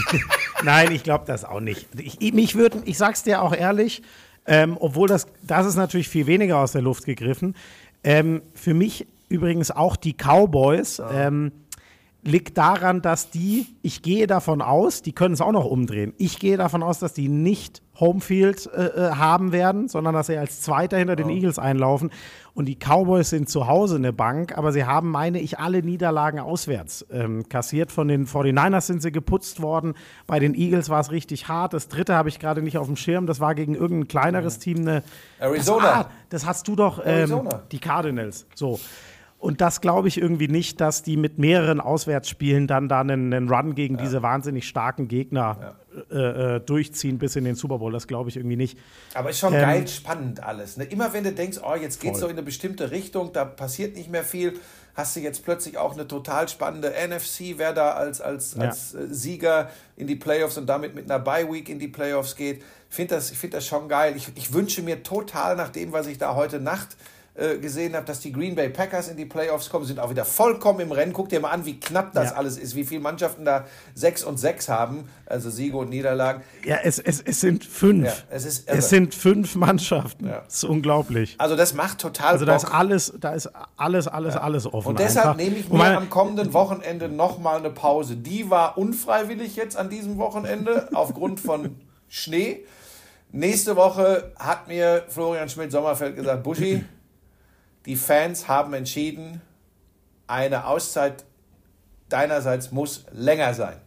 Nein, ich glaube das auch nicht. Ich, mich würden, ich sag's dir auch ehrlich, ähm, obwohl das, das ist natürlich viel weniger aus der Luft gegriffen. Ähm, für mich übrigens auch die Cowboys. Ja. Ähm, liegt daran, dass die, ich gehe davon aus, die können es auch noch umdrehen. Ich gehe davon aus, dass die nicht Homefield äh, äh, haben werden, sondern dass sie als Zweiter hinter den oh. Eagles einlaufen. Und die Cowboys sind zu Hause in der Bank, aber sie haben, meine ich, alle Niederlagen auswärts ähm, kassiert. Von den 49ers sind sie geputzt worden. Bei den Eagles war es richtig hart. Das dritte habe ich gerade nicht auf dem Schirm. Das war gegen irgendein kleineres Team. Eine, Arizona. Das, ah, das hast du doch. Ähm, die Cardinals. So. Und das glaube ich irgendwie nicht, dass die mit mehreren Auswärtsspielen dann da einen, einen Run gegen ja. diese wahnsinnig starken Gegner ja. äh, äh, durchziehen bis in den Super Bowl. Das glaube ich irgendwie nicht. Aber ist schon ähm, geil spannend alles. Ne? Immer wenn du denkst, oh, jetzt geht es so in eine bestimmte Richtung, da passiert nicht mehr viel, hast du jetzt plötzlich auch eine total spannende NFC, wer da als, als, ja. als äh, Sieger in die Playoffs und damit mit einer Bye-Week in die Playoffs geht. Find das, ich finde das schon geil. Ich, ich wünsche mir total nach dem, was ich da heute Nacht äh, gesehen habe, dass die Green Bay Packers in die Playoffs kommen, sind auch wieder vollkommen im Rennen. Guck dir mal an, wie knapp das ja. alles ist, wie viele Mannschaften da sechs und sechs haben, also Siege und Niederlagen. Ja, es, es, es sind fünf. Ja, es, ist es sind fünf Mannschaften. Ja. Das ist unglaublich. Also das macht total Also da Bock. ist alles, da ist alles, alles, alles offen. Und deshalb einfach. nehme ich mir am kommenden Wochenende nochmal eine Pause. Die war unfreiwillig jetzt an diesem Wochenende aufgrund von Schnee. Nächste Woche hat mir Florian Schmidt-Sommerfeld gesagt, Buschi, die Fans haben entschieden, eine Auszeit deinerseits muss länger sein.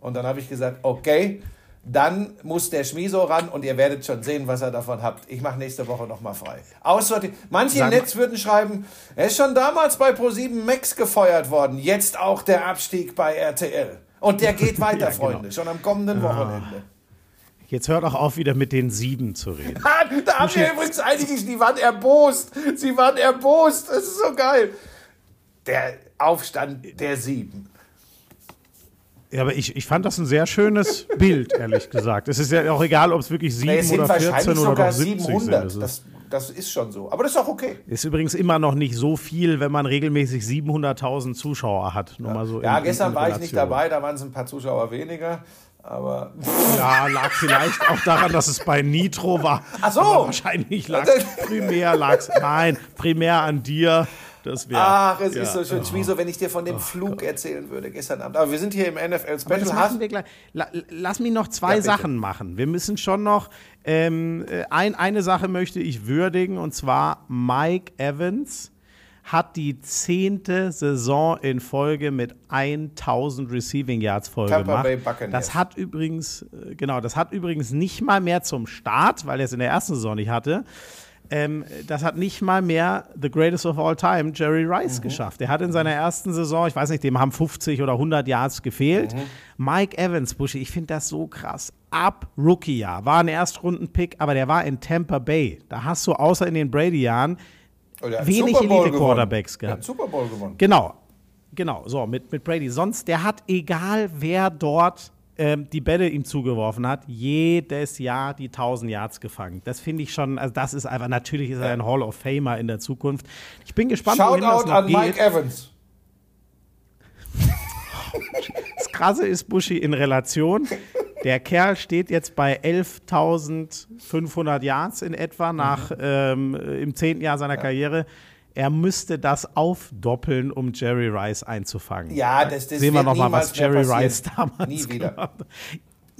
Und dann habe ich gesagt, okay, dann muss der Schmiso ran und ihr werdet schon sehen, was er davon habt. Ich mache nächste Woche nochmal frei. Aussortieren. Manche im Netz würden schreiben, er ist schon damals bei Pro7 Max gefeuert worden, jetzt auch der Abstieg bei RTL. Und der geht weiter, ja, genau. Freunde, schon am kommenden ah. Wochenende. Jetzt hört auch auf, wieder mit den sieben zu reden. da haben wir übrigens einige, die waren erbost. Sie waren erbost. Das ist so geil. Der Aufstand der Sieben. Ja, aber ich, ich fand das ein sehr schönes Bild, ehrlich gesagt. Es ist ja auch egal, ob es wirklich 7 Nee, es sind oder 14 wahrscheinlich oder doch 70 sind. 700. Das ist, Das, das ist schon so. Aber das ist auch okay. ist übrigens immer noch nicht so viel, wenn man regelmäßig 700.000 Zuschauer hat. Nur mal so Ja, in- gestern in war ich nicht dabei, da waren es ein paar Zuschauer weniger. Aber Ja, lag vielleicht auch daran, dass es bei Nitro war. Ach so. Aber wahrscheinlich lag primär lag's, nein, primär an dir. Das wär, ach, es ja. ist so schön. Schmieso, wenn ich dir von dem Flug erzählen würde gestern Abend. Aber wir sind hier im NFL das Special. machen Hast, wir gleich. La, lass mich noch zwei Ja. Sachen machen. Wir müssen schon noch ähm, äh, ein, eine Sache möchte ich würdigen und zwar Mike Evans hat die zehnte Saison in Folge mit 1000 Receiving Yards Folge Tampa gemacht. Das hat übrigens äh, genau, das hat übrigens nicht mal mehr zum Start, weil er es in der ersten Saison nicht hatte. Ähm, das hat nicht mal mehr The Greatest of All Time, Jerry Rice, geschafft. Er hat in seiner ersten Saison, ich weiß nicht, dem haben 50 oder 100 Yards gefehlt. Mike Evans, Buschi, ich finde das so krass. Ab Rookie-Jahr, war ein Erstrunden-Pick, aber der war in Tampa Bay. Da hast du außer in den Brady-Jahren wenig Elite-Quarterbacks gehabt. Super Bowl gewonnen. Genau, genau, so mit, mit Brady. Sonst, der hat, egal wer dort ähm, die Bälle ihm zugeworfen hat, jedes Jahr die 1000 Yards gefangen. Das finde ich schon, also das ist einfach, natürlich ist er ein Hall of Famer in der Zukunft. Ich bin gespannt, wohin das Shoutout noch an geht. Mike Evans. Das Krasse ist Buschi in Relation. Der Kerl steht jetzt bei 11.500 Yards in etwa nach ähm, im zehnten Jahr seiner Karriere. Er müsste das aufdoppeln, um Jerry Rice einzufangen. Ja, das- das sehen wir wird noch mal, niemals was Jerry. Rice damals Nie wieder. gemacht hat.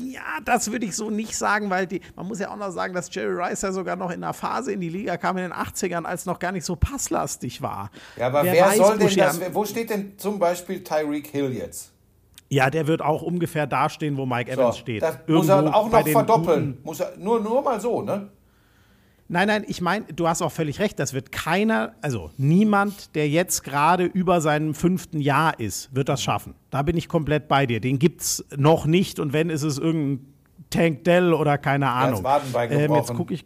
Ja, das würde ich so nicht sagen, weil die, man muss ja auch noch sagen, dass Jerry Rice ja sogar noch in einer Phase in die Liga kam in den 80ern, als noch gar nicht so passlastig war. Ja, aber wer, weiß, soll denn das? Wo steht denn zum Beispiel Tyreek Hill jetzt? Ja, der wird auch ungefähr da stehen, wo Mike Evans So, steht. das muss er auch noch verdoppeln. Muss er, nur, nur mal so, ne? Nein, nein, ich meine, du hast auch völlig recht. Das wird keiner, also niemand, der jetzt gerade über seinem fünften Jahr ist, wird das schaffen. Da bin ich komplett bei dir. Den gibt's noch nicht und wenn, ist es irgendein Tank Dell oder keine Ahnung. Wadenbein ähm, jetzt gucke ich.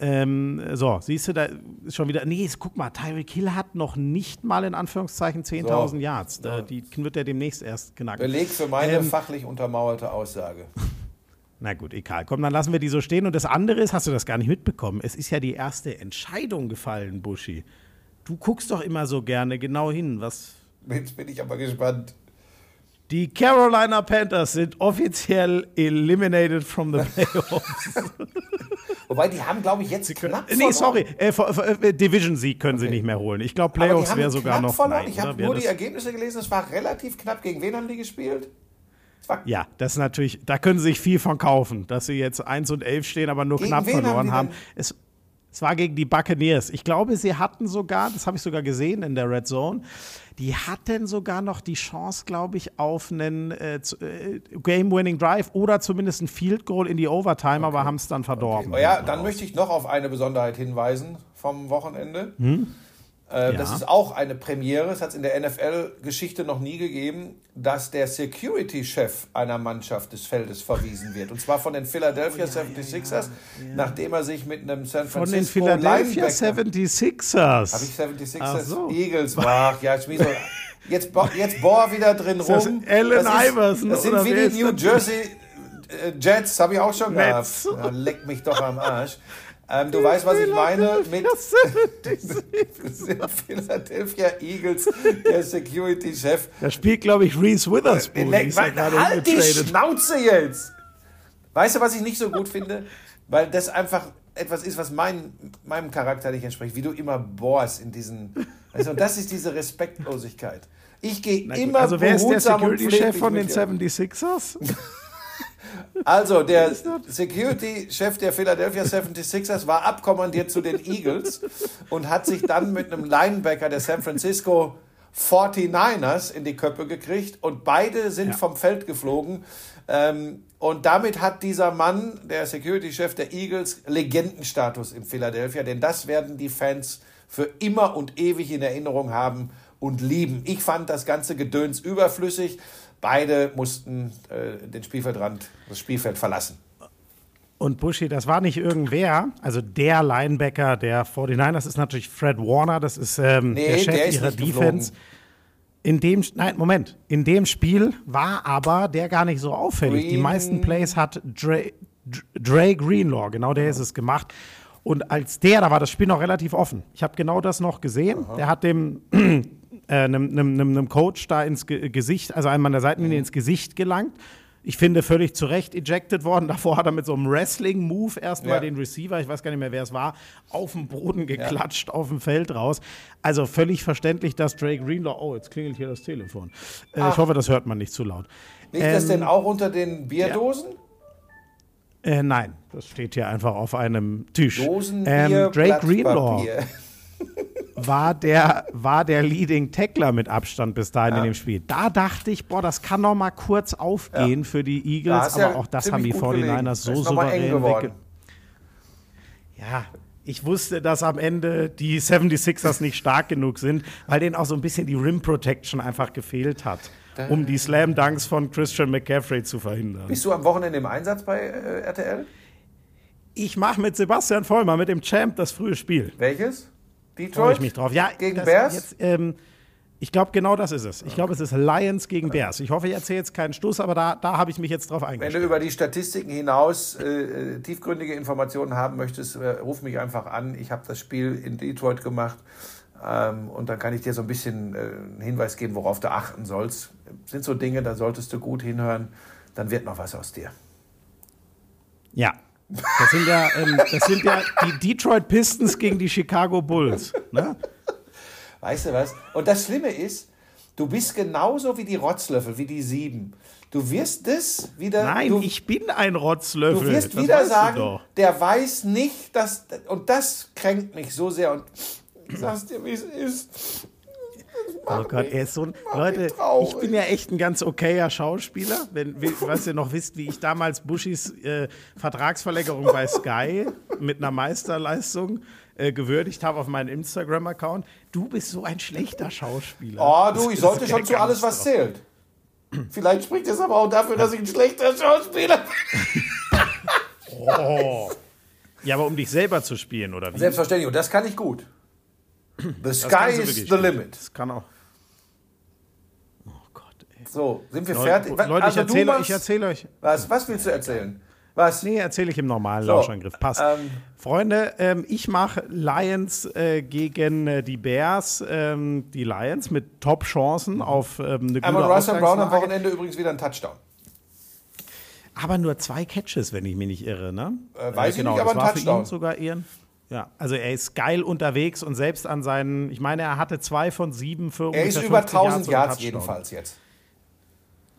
Ähm, so, siehst du, da ist schon wieder. Nee, guck mal, Tyreek Hill hat noch nicht mal in Anführungszeichen 10.000 So. Yards. Da, die wird er demnächst erst knacken. Beleg für meine Ähm, fachlich untermauerte Aussage. Na gut, egal. Komm, dann lassen wir die so stehen. Und das andere ist, hast du das gar nicht mitbekommen? Es ist ja die erste Entscheidung gefallen, Buschi. Du guckst doch immer so gerne genau hin, was. Jetzt bin ich aber gespannt. Die Carolina Panthers sind offiziell eliminated from the playoffs. Wobei, die haben, glaube ich, jetzt knapp nee, verloren. sorry, äh, äh, Division-Sieg können sie nicht mehr holen. Ich glaube, Playoffs haben wäre sogar knapp noch. verloren. Nein, ich habe? Wär nur die Ergebnisse gelesen, es war relativ knapp. Gegen wen haben die gespielt? Ja, das ist natürlich, da können sie sich viel von kaufen, dass sie jetzt 1 und 11 stehen, aber nur Gegen knapp haben verloren haben. denn? Es, es war gegen die Buccaneers. Ich glaube, sie hatten sogar, das habe ich sogar gesehen in der Red Zone, die hatten sogar noch die Chance, glaube ich, auf einen äh, äh, Game-Winning Drive oder zumindest ein Field Goal in die Overtime, aber haben es dann verdorben. Oh ja, dann möchte ich noch auf eine Besonderheit hinweisen vom Wochenende. Äh, Das Ja. ist auch eine Premiere. Es hat es in der NFL-Geschichte noch nie gegeben, dass der Security-Chef einer Mannschaft des Feldes verwiesen wird. Und zwar von den Philadelphia 76ers, nachdem er sich mit einem San Von den Francisco Philadelphia Linebacker 76ers. Habe ich 76ers Ach so. Eagles Ach, ja, Schmieso. Jetzt, bo- jetzt bohr wieder drin das rum. Allen das ist, Iverson, Das sind wie die New das? Jersey äh, Jets, habe ich auch schon Nets. gehabt. Ja, leck mich doch am Arsch. Ähm, du weißt, was ich meine mit Philadelphia Eagles, der Security-Chef. Da spielt, glaube ich, Reese Witherspoon. Mann, gerade halt die. Schnauze jetzt! Weißt du, was ich nicht so gut finde? Weil das einfach etwas ist, was mein, meinem Charakter nicht entspricht. Wie du immer bohrst in diesen. Und das ist diese Respektlosigkeit. Ich gehe immer also wer ist der Security-Chef von den mit dir. 76ers? Also, der Security-Chef der Philadelphia 76ers war abkommandiert zu den Eagles und hat sich dann mit einem Linebacker der San Francisco 49ers in die Köpfe gekriegt und beide sind Ja. vom Feld geflogen. Ähm, und damit hat dieser Mann, der Security-Chef der Eagles, Legendenstatus in Philadelphia, denn das werden die Fans für immer und ewig in Erinnerung haben und lieben. Ich fand das ganze Gedöns überflüssig. Beide mussten äh, den Spielfeldrand, das Spielfeld verlassen. Und Buschi, das war nicht irgendwer. Also der Linebacker der 49ers ist natürlich Fred Warner. Das ist ähm, Nee, der Chef der ihrer nicht geflogen. Defense. In dem, nein, Moment. In dem Spiel war aber der gar nicht so auffällig. Green. Die meisten Plays hat Dre, Dre Greenlaw, genau der ist es gemacht. Und als der, da war das Spiel noch relativ offen. Ich habe genau das noch gesehen. Der hat dem einem, einem, einem Coach da ins Ge Gesicht, also einem an der Seitenlinie ins Gesicht gelangt. Ich finde völlig zu Recht ejected worden. Davor hat er mit so einem Wrestling-Move erstmal Ja. den Receiver, ich weiß gar nicht mehr, wer es war, auf den Boden geklatscht, auf dem Feld raus. Also völlig verständlich, dass Drake Greenlaw, oh, jetzt klingelt hier das Telefon. Äh, ich hoffe, das hört man nicht zu laut. Liegt das Ähm, denn auch unter den Bierdosen? Äh, nein, das steht hier einfach auf einem Tisch. Dosen, ähm, Drake Greenlaw. war der, war der Leading Tackler mit Abstand bis dahin in dem Spiel. Da dachte ich, boah, das kann noch mal kurz aufgehen für die Eagles, aber ja auch das haben die gut 49ers gelegen. so souverän wegge... Ja, ich wusste, dass am Ende die 76ers nicht stark genug sind, weil denen auch so ein bisschen die Rim Protection einfach gefehlt hat, um die Slam Dunks von Christian McCaffrey zu verhindern. Bist du am Wochenende im Einsatz bei äh, RTL? Ich mache mit Sebastian Vollmer, mit dem Champ, das frühe Spiel. Welches? Freue Detroit? ich mich drauf. Ja, Gegen das Bears? Jetzt, ähm, ich glaube, genau das ist es. Ich glaube, es ist Lions gegen Bears. Ich hoffe, ich erzähle jetzt keinen Stoß, aber da, da habe ich mich jetzt drauf Wenn du eingestellt. über die Statistiken hinaus äh, äh, tiefgründige Informationen haben möchtest, äh, ruf mich einfach an. Ich habe das Spiel in Detroit gemacht ähm, und dann kann ich dir so ein bisschen äh, einen Hinweis geben, worauf du achten sollst. Sind so Dinge, da solltest du gut hinhören, dann wird noch was aus dir. Ja. Das sind ja, ähm, das sind ja die Detroit Pistons gegen die Chicago Bulls. Ne? Weißt du was? Und das Schlimme ist, du bist genauso wie die Rotzlöffel, wie die Sieben. Du wirst das wieder. Nein, du, ich bin ein Rotzlöffel. Du wirst das wieder sagen, der weiß nicht, dass. Und das kränkt mich so sehr. Und ich sag's dir, wie es ist. Oh Gott, er ist so ein. Leute, ich bin ja echt ein ganz okayer Schauspieler. Wenn, was ihr noch wisst, wie ich damals Bushis äh, Vertragsverlängerung bei Sky mit einer Meisterleistung äh, gewürdigt habe auf meinen Instagram-Account. Du bist so ein schlechter Schauspieler. Oh, du, Das- ich das sollte schon zu alles, was zählt. Vielleicht spricht es aber auch dafür, dass ich ein schlechter Schauspieler bin. Oh. Ja, aber um dich selber zu spielen, oder wie? Selbstverständlich, und das kann ich gut. The Das sky is the gut. limit. Das kann auch. Oh Gott, ey. So, sind wir Leute, fertig? Was- Leute ich also du erzähle machst- ich erzähle euch. Was, was willst du erzählen? Was? Nee, erzähle ich im normalen So, Lauschangriff. Passt. ähm, Freunde, ähm, ich mache Lions äh, gegen äh, die Bears. Ähm, die Lions mit Top-Chancen auf ähm, eine gute Amon Russell Brown am. Wochenende übrigens wieder ein Touchdown. Aber nur zwei Catches, wenn ich mich nicht irre, ne? Äh, weiß ich genau, nicht, aber ein Touchdown. Für ihn sogar eher. Ja, also er ist geil unterwegs und selbst an seinen, ich meine, er hatte zwei von sieben für Er ist über 50 1000 oder Yards jedenfalls jetzt.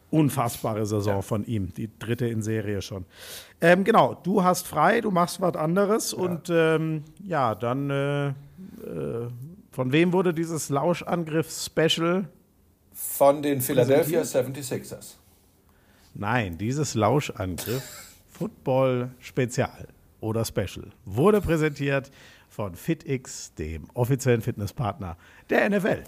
Unfassbare Saison von ihm, die dritte in Serie schon. Ähm, genau, du hast frei, du machst was anderes und ähm, ja, dann äh, äh, von wem wurde dieses Lauschangriff-Special? Von den Philadelphia 76ers. Nein, dieses Lauschangriff Football Spezial oder Special wurde präsentiert von FitX, dem offiziellen Fitnesspartner der NFL.